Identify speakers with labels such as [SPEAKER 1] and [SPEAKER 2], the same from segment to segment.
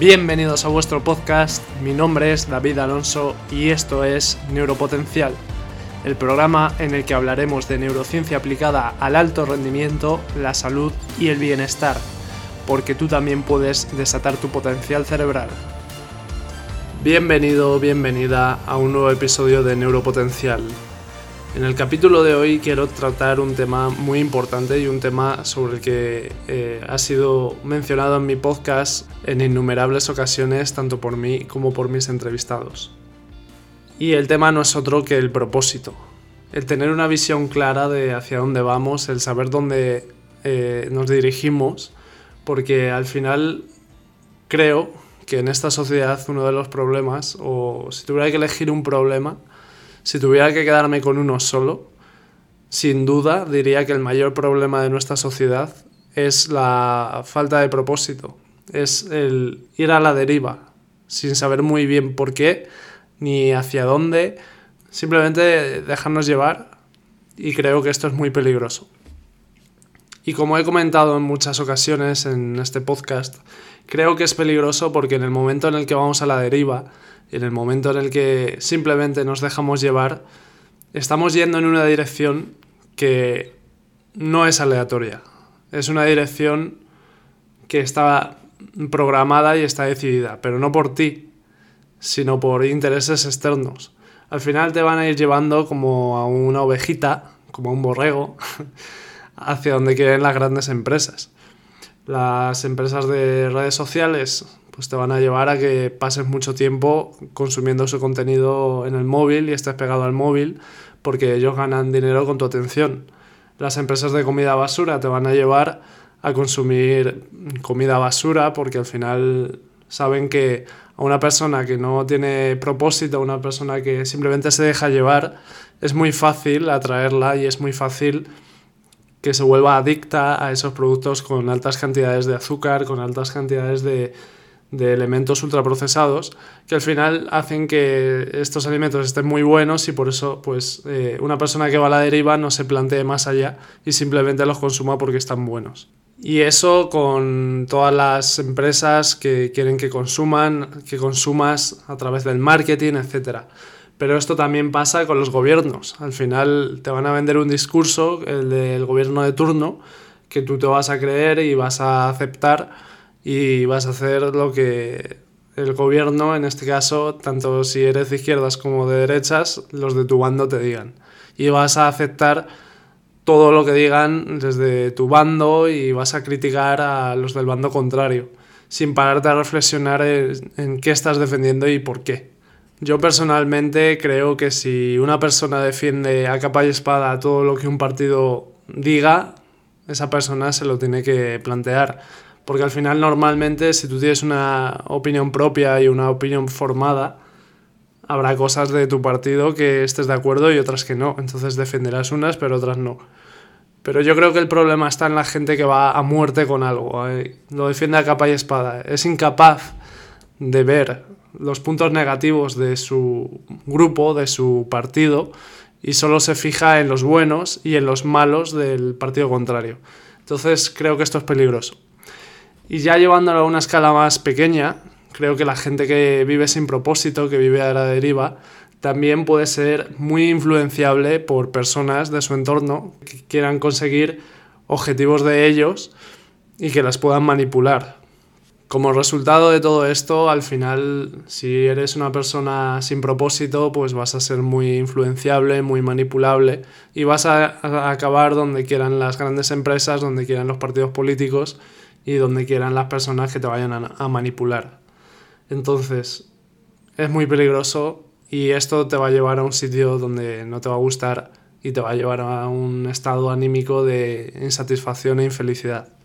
[SPEAKER 1] Bienvenidos a vuestro podcast, mi nombre es David Alonso y esto es Neuropotencial, el programa en el que hablaremos de neurociencia aplicada al alto rendimiento, la salud y el bienestar, porque tú también puedes desatar tu potencial cerebral. Bienvenido, bienvenida a un nuevo episodio de Neuropotencial. En el capítulo de hoy quiero tratar un tema muy importante y un tema sobre el que eh, ha sido mencionado en mi podcast en innumerables ocasiones, tanto por mí como por mis entrevistados. Y el tema no es otro que el propósito. El tener una visión clara de hacia dónde vamos, el saber dónde eh, nos dirigimos, porque al final creo que en esta sociedad uno de los problemas, o si tuviera que elegir un problema, si tuviera que quedarme con uno solo, sin duda diría que el mayor problema de nuestra sociedad es la falta de propósito, es el ir a la deriva, sin saber muy bien por qué ni hacia dónde, simplemente dejarnos llevar y creo que esto es muy peligroso. Y como he comentado en muchas ocasiones en este podcast, creo que es peligroso porque en el momento en el que vamos a la deriva, en el momento en el que simplemente nos dejamos llevar, estamos yendo en una dirección que no es aleatoria. Es una dirección que está programada y está decidida, pero no por ti, sino por intereses externos. Al final te van a ir llevando como a una ovejita, como a un borrego, hacia donde quieren las grandes empresas. Las empresas de redes sociales pues te van a llevar a que pases mucho tiempo consumiendo su contenido en el móvil y estés pegado al móvil porque ellos ganan dinero con tu atención. Las empresas de comida basura te van a llevar a consumir comida basura porque al final saben que a una persona que no tiene propósito, a una persona que simplemente se deja llevar, es muy fácil atraerla y es muy fácil que se vuelva adicta a esos productos con altas cantidades de azúcar, con altas cantidades de, de elementos ultraprocesados que al final hacen que estos alimentos estén muy buenos y por eso pues eh, una persona que va a la deriva no se plantee más allá y simplemente los consuma porque están buenos. Y eso con todas las empresas que quieren que consuman, que consumas a través del marketing, etc. Pero esto también pasa con los gobiernos. Al final te van a vender un discurso, el del gobierno de turno, que tú te vas a creer y vas a aceptar y vas a hacer lo que el gobierno, en este caso, tanto si eres de izquierdas como de derechas, los de tu bando te digan. Y vas a aceptar todo lo que digan desde tu bando y vas a criticar a los del bando contrario, sin pararte a reflexionar en, en qué estás defendiendo y por qué. Yo personalmente creo que si una persona defiende a capa y espada todo lo que un partido diga, esa persona se lo tiene que plantear porque al final normalmente si tú tienes una opinión propia y una opinión formada, habrá cosas de tu partido que estés de acuerdo y otras que no. Entonces defenderás unas pero otras no. Pero yo creo que el problema está en la gente que va a muerte con algo. Eh, lo defiende a capa y espada. Es incapaz de ver los puntos negativos de su grupo, de su partido, y solo se fija en los buenos y en los malos del partido contrario. Entonces creo que esto es peligroso. Y ya llevándolo a una escala más pequeña, creo que la gente que vive sin propósito, que vive a la deriva, también puede ser muy influenciable por personas de su entorno que quieran conseguir objetivos de ellos y que las puedan manipular. Como resultado de todo esto, al final, si eres una persona sin propósito, pues vas a ser muy influenciable, muy manipulable y vas a, acabar donde quieran las grandes empresas, donde quieran los partidos políticos y donde quieran las personas que te vayan a, manipular. Entonces, es muy peligroso y esto te va a llevar a un sitio donde no te va a gustar y te va a llevar a un estado anímico de insatisfacción e infelicidad.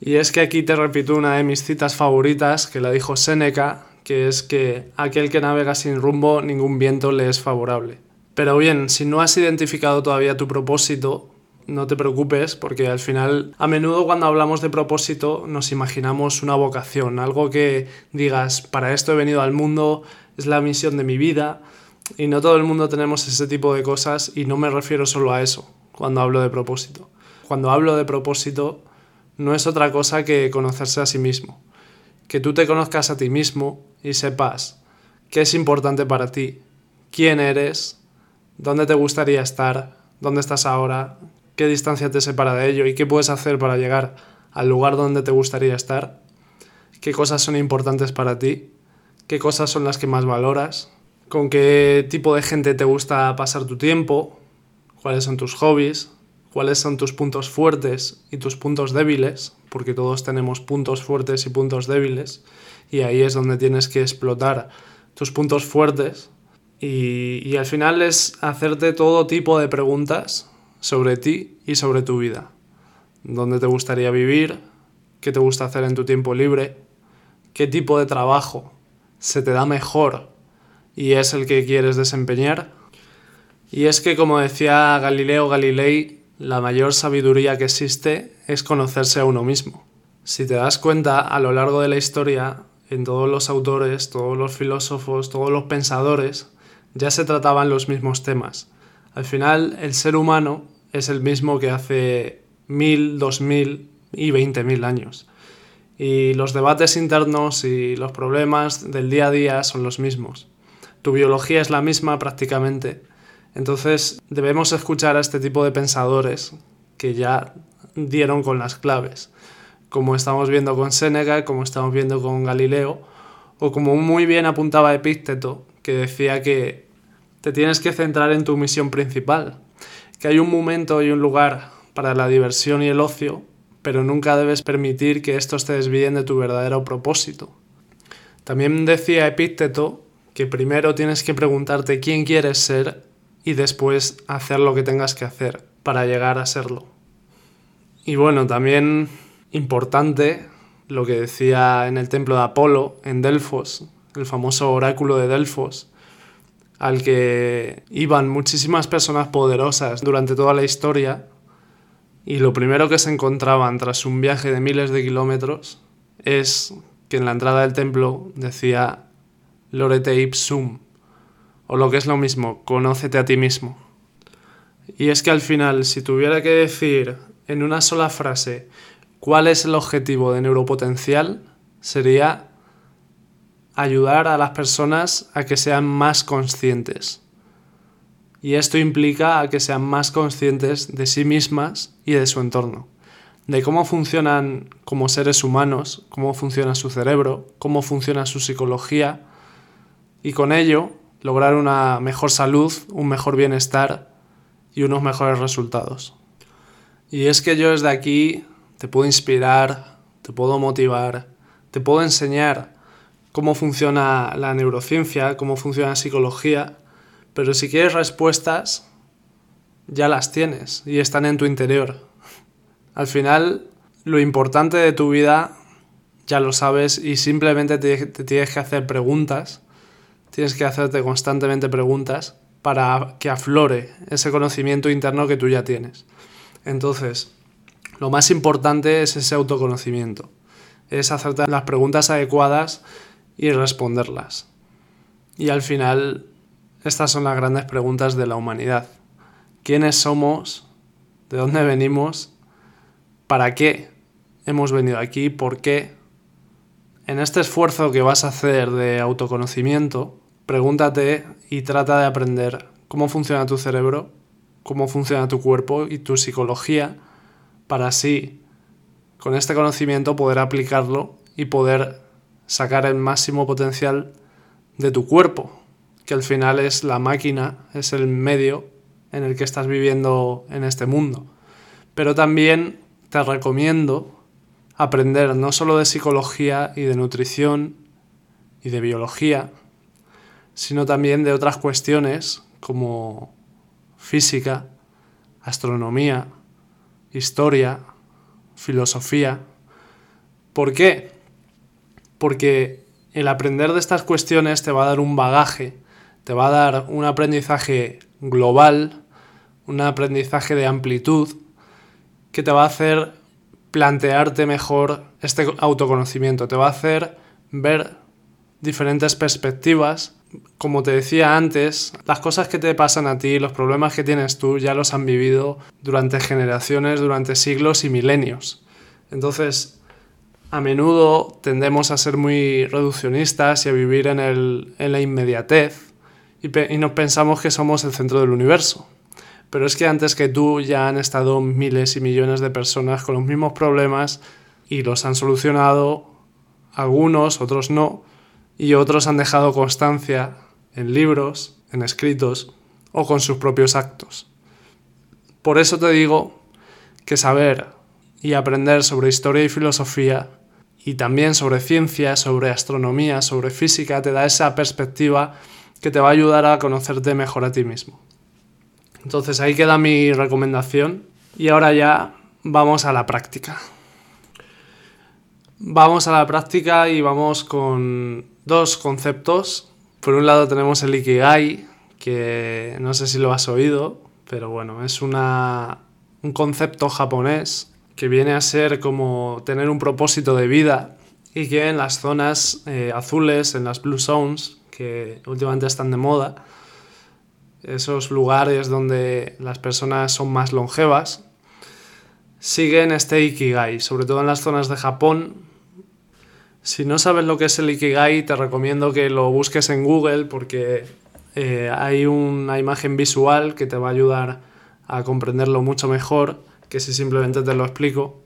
[SPEAKER 1] Y es que aquí te repito una de mis citas favoritas que la dijo Séneca, que es que aquel que navega sin rumbo ningún viento le es favorable. Pero bien, si no has identificado todavía tu propósito, no te preocupes porque al final a menudo cuando hablamos de propósito nos imaginamos una vocación, algo que digas, para esto he venido al mundo, es la misión de mi vida y no todo el mundo tenemos ese tipo de cosas y no me refiero solo a eso cuando hablo de propósito. Cuando hablo de propósito no es otra cosa que conocerse a sí mismo. que tú te conozcas a ti mismo y sepas qué es importante para ti, quién eres, dónde te gustaría estar, dónde estás ahora, qué distancia te separa de ello y qué puedes hacer para llegar al lugar donde te gustaría estar, qué cosas son importantes para ti, qué cosas son las que más valoras, con qué tipo de gente te gusta pasar tu tiempo, cuáles son tus hobbies, cuáles son tus puntos fuertes y tus puntos débiles, porque todos tenemos puntos fuertes y puntos débiles, y ahí es donde tienes que explotar tus puntos fuertes. Y, y al final es hacerte todo tipo de preguntas sobre ti y sobre tu vida. ¿Dónde te gustaría vivir? ¿Qué te gusta hacer en tu tiempo libre? ¿Qué tipo de trabajo se te da mejor y es el que quieres desempeñar? Y es que, como decía Galileo Galilei, la mayor sabiduría que existe es conocerse a uno mismo. Si te das cuenta, a lo largo de la historia, en todos los autores, todos los filósofos, todos los pensadores, ya se trataban los mismos temas. Al final, el ser humano es el mismo que hace mil, dos mil y veinte mil años. Y los debates internos y los problemas del día a día son los mismos. Tu biología es la misma prácticamente. Entonces debemos escuchar a este tipo de pensadores que ya dieron con las claves, como estamos viendo con Séneca, como estamos viendo con Galileo, o como muy bien apuntaba Epícteto, que decía que te tienes que centrar en tu misión principal, que hay un momento y un lugar para la diversión y el ocio, pero nunca debes permitir que estos te desvíen de tu verdadero propósito. También decía Epícteto que primero tienes que preguntarte quién quieres ser y después hacer lo que tengas que hacer para llegar a serlo. Y bueno, también importante lo que decía en el templo de Apolo, en Delfos, el famoso oráculo de Delfos, al que iban muchísimas personas poderosas durante toda la historia y lo primero que se encontraban tras un viaje de miles de kilómetros es que en la entrada del templo decía Lorete ipsum, o lo que es lo mismo, conócete a ti mismo. Y es que al final, si tuviera que decir en una sola frase cuál es el objetivo de neuropotencial, sería ayudar a las personas a que sean más conscientes. Y esto implica a que sean más conscientes de sí mismas y de su entorno, de cómo funcionan como seres humanos, cómo funciona su cerebro, cómo funciona su psicología, y con ello lograr una mejor salud, un mejor bienestar y unos mejores resultados. Y es que yo desde aquí te puedo inspirar, te puedo motivar, te puedo enseñar cómo funciona la neurociencia, cómo funciona la psicología, pero si quieres respuestas, ya las tienes y están en tu interior. Al final, lo importante de tu vida ya lo sabes y simplemente te, tienes que hacer preguntas, tienes que hacerte constantemente preguntas para que aflore ese conocimiento interno que tú ya tienes. Entonces, lo más importante es ese autoconocimiento, es hacerte las preguntas adecuadas y responderlas. Y al final, estas son las grandes preguntas de la humanidad. ¿Quiénes somos? ¿De dónde venimos? ¿Para qué hemos venido aquí? ¿Por qué? En este esfuerzo que vas a hacer de autoconocimiento, pregúntate y trata de aprender cómo funciona tu cerebro, cómo funciona tu cuerpo y tu psicología, para así, con este conocimiento, poder aplicarlo y poder sacar el máximo potencial de tu cuerpo, que al final es la máquina, es el medio en el que estás viviendo en este mundo. Pero también te recomiendo aprender no solo de psicología y de nutrición y de biología, sino también de otras cuestiones como física, astronomía, historia, filosofía. ¿Por qué? porque el aprender de estas cuestiones te va a dar un bagaje, te va a dar un aprendizaje global, un aprendizaje de amplitud, que te va a hacer plantearte mejor este autoconocimiento, te va a hacer ver diferentes perspectivas. Como te decía antes, las cosas que te pasan a ti, los problemas que tienes tú, ya los han vivido durante generaciones, durante siglos y milenios. Entonces, a menudo tendemos a ser muy reduccionistas y a vivir en, el, en la inmediatez y, y nos pensamos que somos el centro del universo. Pero es que antes que tú ya han estado miles y millones de personas con los mismos problemas y los han solucionado, algunos, otros no, y otros han dejado constancia en libros, en escritos o con sus propios actos. Por eso te digo que saber y aprender sobre historia y filosofía y también sobre ciencia, sobre astronomía, sobre física, te da esa perspectiva que te va a ayudar a conocerte mejor a ti mismo. Entonces ahí queda mi recomendación y ahora ya vamos a la práctica. Vamos a la práctica y vamos con dos conceptos. Por un lado tenemos el Ikigai, que no sé si lo has oído, pero bueno, es una, un concepto japonés que viene a ser como tener un propósito de vida y que en las zonas eh, azules, en las blue zones, que últimamente están de moda, esos lugares donde las personas son más longevas, siguen este Ikigai, sobre todo en las zonas de Japón. Si no sabes lo que es el Ikigai, te recomiendo que lo busques en Google porque eh, hay una imagen visual que te va a ayudar a comprenderlo mucho mejor que si simplemente te lo explico.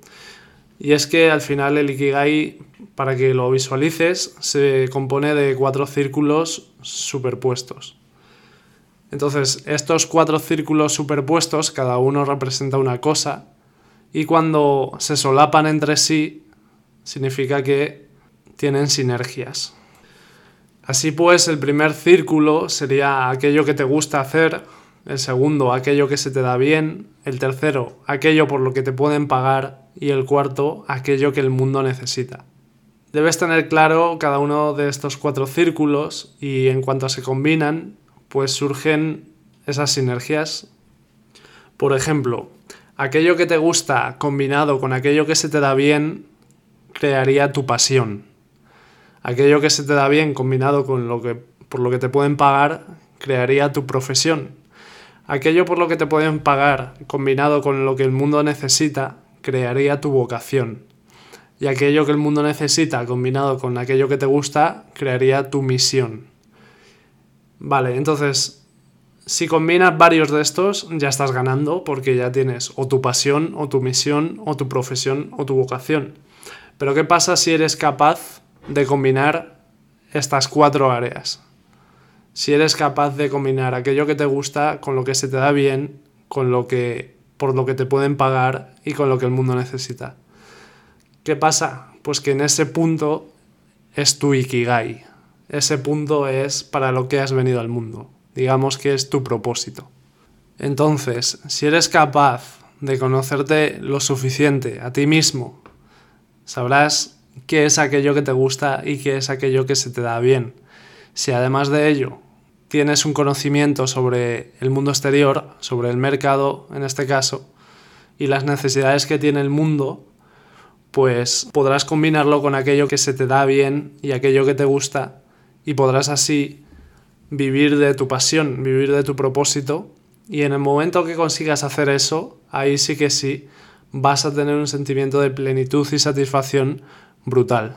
[SPEAKER 1] Y es que al final el Ikigai, para que lo visualices, se compone de cuatro círculos superpuestos. Entonces, estos cuatro círculos superpuestos, cada uno representa una cosa, y cuando se solapan entre sí, significa que tienen sinergias. Así pues, el primer círculo sería aquello que te gusta hacer, el segundo, aquello que se te da bien, el tercero, aquello por lo que te pueden pagar y el cuarto, aquello que el mundo necesita. Debes tener claro cada uno de estos cuatro círculos y en cuanto se combinan, pues surgen esas sinergias. Por ejemplo, aquello que te gusta combinado con aquello que se te da bien crearía tu pasión. Aquello que se te da bien combinado con lo que por lo que te pueden pagar crearía tu profesión. Aquello por lo que te pueden pagar combinado con lo que el mundo necesita crearía tu vocación. Y aquello que el mundo necesita combinado con aquello que te gusta crearía tu misión. Vale, entonces, si combinas varios de estos, ya estás ganando porque ya tienes o tu pasión, o tu misión, o tu profesión, o tu vocación. Pero ¿qué pasa si eres capaz de combinar estas cuatro áreas? Si eres capaz de combinar aquello que te gusta con lo que se te da bien, con lo que por lo que te pueden pagar y con lo que el mundo necesita. ¿Qué pasa? Pues que en ese punto es tu ikigai, ese punto es para lo que has venido al mundo. Digamos que es tu propósito. Entonces, si eres capaz de conocerte lo suficiente a ti mismo, sabrás qué es aquello que te gusta y qué es aquello que se te da bien. Si además de ello tienes un conocimiento sobre el mundo exterior, sobre el mercado en este caso, y las necesidades que tiene el mundo, pues podrás combinarlo con aquello que se te da bien y aquello que te gusta y podrás así vivir de tu pasión, vivir de tu propósito y en el momento que consigas hacer eso, ahí sí que sí vas a tener un sentimiento de plenitud y satisfacción brutal.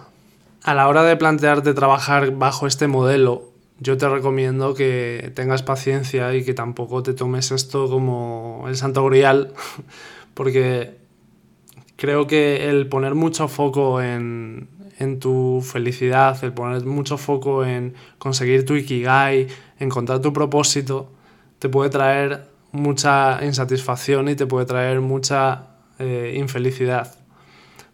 [SPEAKER 1] A la hora de plantearte trabajar bajo este modelo, yo te recomiendo que tengas paciencia y que tampoco te tomes esto como el santo grial, porque creo que el poner mucho foco en, en tu felicidad, el poner mucho foco en conseguir tu ikigai, encontrar tu propósito, te puede traer mucha insatisfacción y te puede traer mucha eh, infelicidad.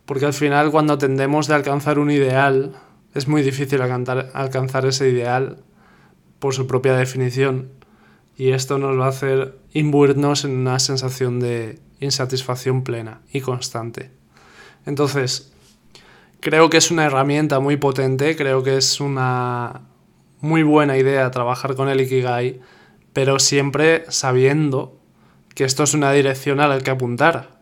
[SPEAKER 1] Porque al final cuando tendemos de alcanzar un ideal, es muy difícil alcanzar, alcanzar ese ideal por su propia definición y esto nos va a hacer imbuirnos en una sensación de insatisfacción plena y constante. Entonces, creo que es una herramienta muy potente, creo que es una muy buena idea trabajar con el Ikigai, pero siempre sabiendo que esto es una dirección a la que apuntar,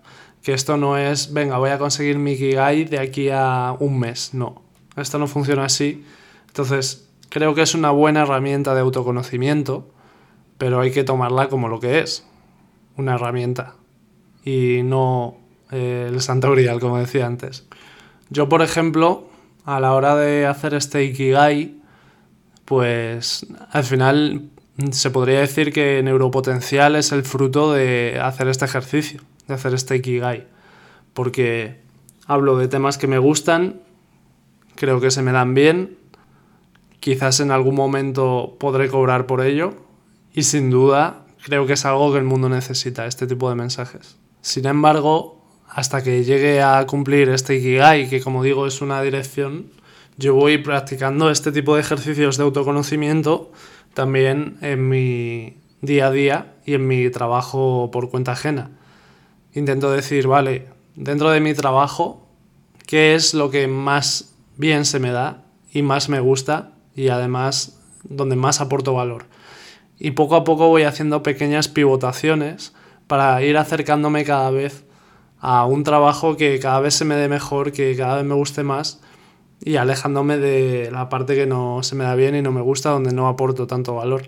[SPEAKER 1] que esto no es, venga, voy a conseguir mi Ikigai de aquí a un mes, no, esto no funciona así. Entonces, creo que es una buena herramienta de autoconocimiento, pero hay que tomarla como lo que es, una herramienta, y no eh, el santo grial, como decía antes. Yo, por ejemplo, a la hora de hacer este Ikigai, pues al final se podría decir que neuropotencial es el fruto de hacer este ejercicio, de hacer este Ikigai, porque hablo de temas que me gustan, creo que se me dan bien, quizás en algún momento podré cobrar por ello y sin duda creo que es algo que el mundo necesita, este tipo de mensajes. Sin embargo, hasta que llegue a cumplir este Ikigai, que como digo es una dirección, yo voy practicando este tipo de ejercicios de autoconocimiento también en mi día a día y en mi trabajo por cuenta ajena. Intento decir, vale, dentro de mi trabajo, ¿qué es lo que más bien se me da y más me gusta y además donde más aporto valor? Y poco a poco voy haciendo pequeñas pivotaciones para ir acercándome cada vez a un trabajo que cada vez se me dé mejor, que cada vez me guste más y alejándome de la parte que no se me da bien y no me gusta, donde no aporto tanto valor.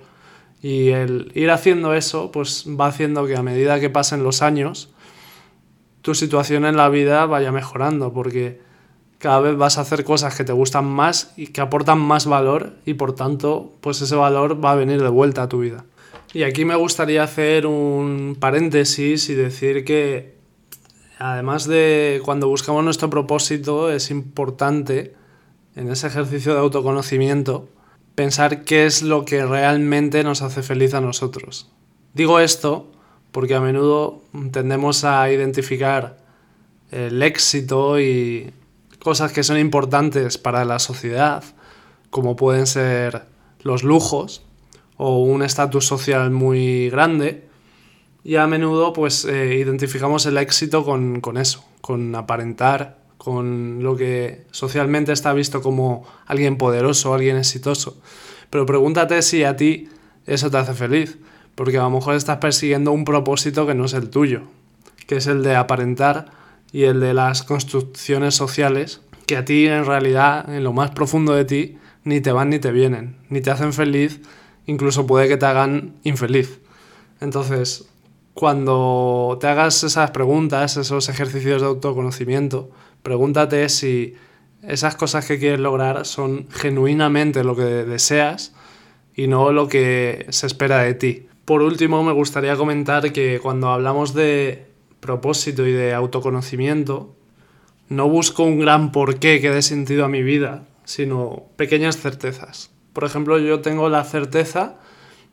[SPEAKER 1] Y el ir haciendo eso, pues va haciendo que a medida que pasen los años, tu situación en la vida vaya mejorando, porque cada vez vas a hacer cosas que te gustan más y que aportan más valor y por tanto, pues ese valor va a venir de vuelta a tu vida. Y aquí me gustaría hacer un paréntesis y decir que además de cuando buscamos nuestro propósito, es importante en ese ejercicio de autoconocimiento pensar qué es lo que realmente nos hace feliz a nosotros. Digo esto porque a menudo tendemos a identificar el éxito y cosas que son importantes para la sociedad, como pueden ser los lujos o un estatus social muy grande, y a menudo pues eh, identificamos el éxito con, con eso, con aparentar, con lo que socialmente está visto como alguien poderoso, alguien exitoso. Pero pregúntate si a ti eso te hace feliz, porque a lo mejor estás persiguiendo un propósito que no es el tuyo, que es el de aparentar y el de las construcciones sociales, que a ti en realidad, en lo más profundo de ti, ni te van ni te vienen, ni te hacen feliz, incluso puede que te hagan infeliz. Entonces, cuando te hagas esas preguntas, esos ejercicios de autoconocimiento, pregúntate si esas cosas que quieres lograr son genuinamente lo que deseas y no lo que se espera de ti. Por último, me gustaría comentar que cuando hablamos de propósito y de autoconocimiento, no busco un gran porqué que dé sentido a mi vida, sino pequeñas certezas. Por ejemplo, yo tengo la certeza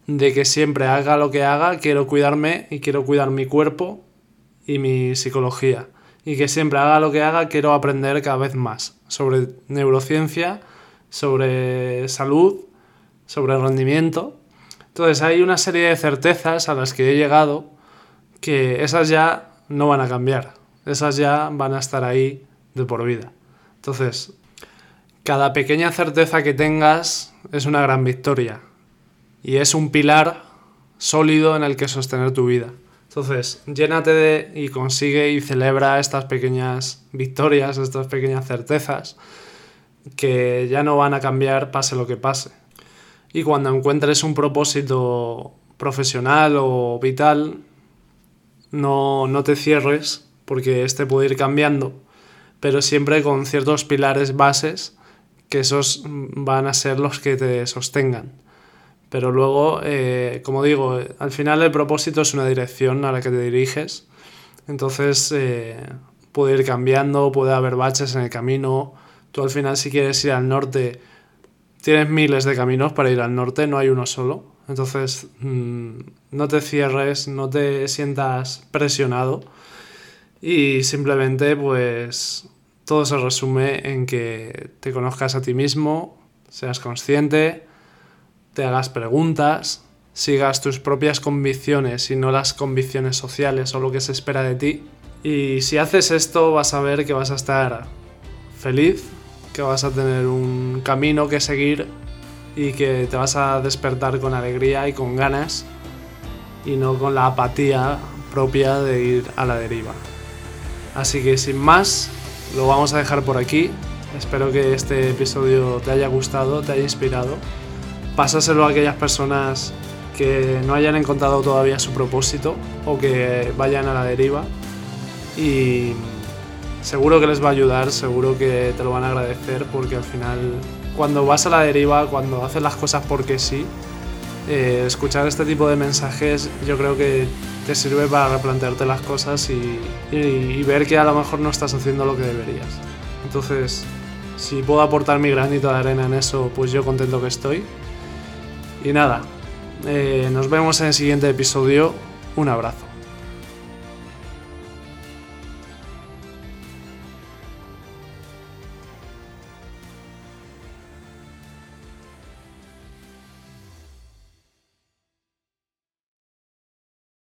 [SPEAKER 1] de que siempre haga lo que haga, quiero cuidarme y quiero cuidar mi cuerpo y mi psicología. Y que siempre haga lo que haga, quiero aprender cada vez más sobre neurociencia, sobre salud, sobre rendimiento. Entonces hay una serie de certezas a las que he llegado que esas ya no van a cambiar. Esas ya van a estar ahí de por vida. Entonces, cada pequeña certeza que tengas es una gran victoria y es un pilar sólido en el que sostener tu vida. Entonces, llénate de y consigue y celebra estas pequeñas victorias, estas pequeñas certezas que ya no van a cambiar pase lo que pase. Y cuando encuentres un propósito profesional o vital, no, no te cierres porque este puede ir cambiando, pero siempre con ciertos pilares bases que esos van a ser los que te sostengan. Pero luego, eh, como digo, al final el propósito es una dirección a la que te diriges. Entonces eh, puede ir cambiando, puede haber baches en el camino. Tú al final si quieres ir al norte, tienes miles de caminos para ir al norte, no hay uno solo. Entonces mm, no te cierres, no te sientas presionado y simplemente pues todo se resume en que te conozcas a ti mismo, seas consciente, te hagas preguntas, sigas tus propias convicciones y no las convicciones sociales o lo que se espera de ti. Y si haces esto vas a ver que vas a estar feliz, que vas a tener un camino que seguir y que te vas a despertar con alegría y con ganas y no con la apatía propia de ir a la deriva. Así que sin más, lo vamos a dejar por aquí. Espero que este episodio te haya gustado, te haya inspirado pásaselo a aquellas personas que no hayan encontrado todavía su propósito o que vayan a la deriva. Y seguro que les va a ayudar, seguro que te lo van a agradecer porque al final cuando vas a la deriva, cuando haces las cosas porque sí, eh, escuchar este tipo de mensajes yo creo que te sirve para replantearte las cosas y, ver que a lo mejor no estás haciendo lo que deberías. Entonces, si puedo aportar mi granito de arena en eso, pues yo contento que estoy. Y nada, eh, nos vemos en el siguiente episodio. Un abrazo.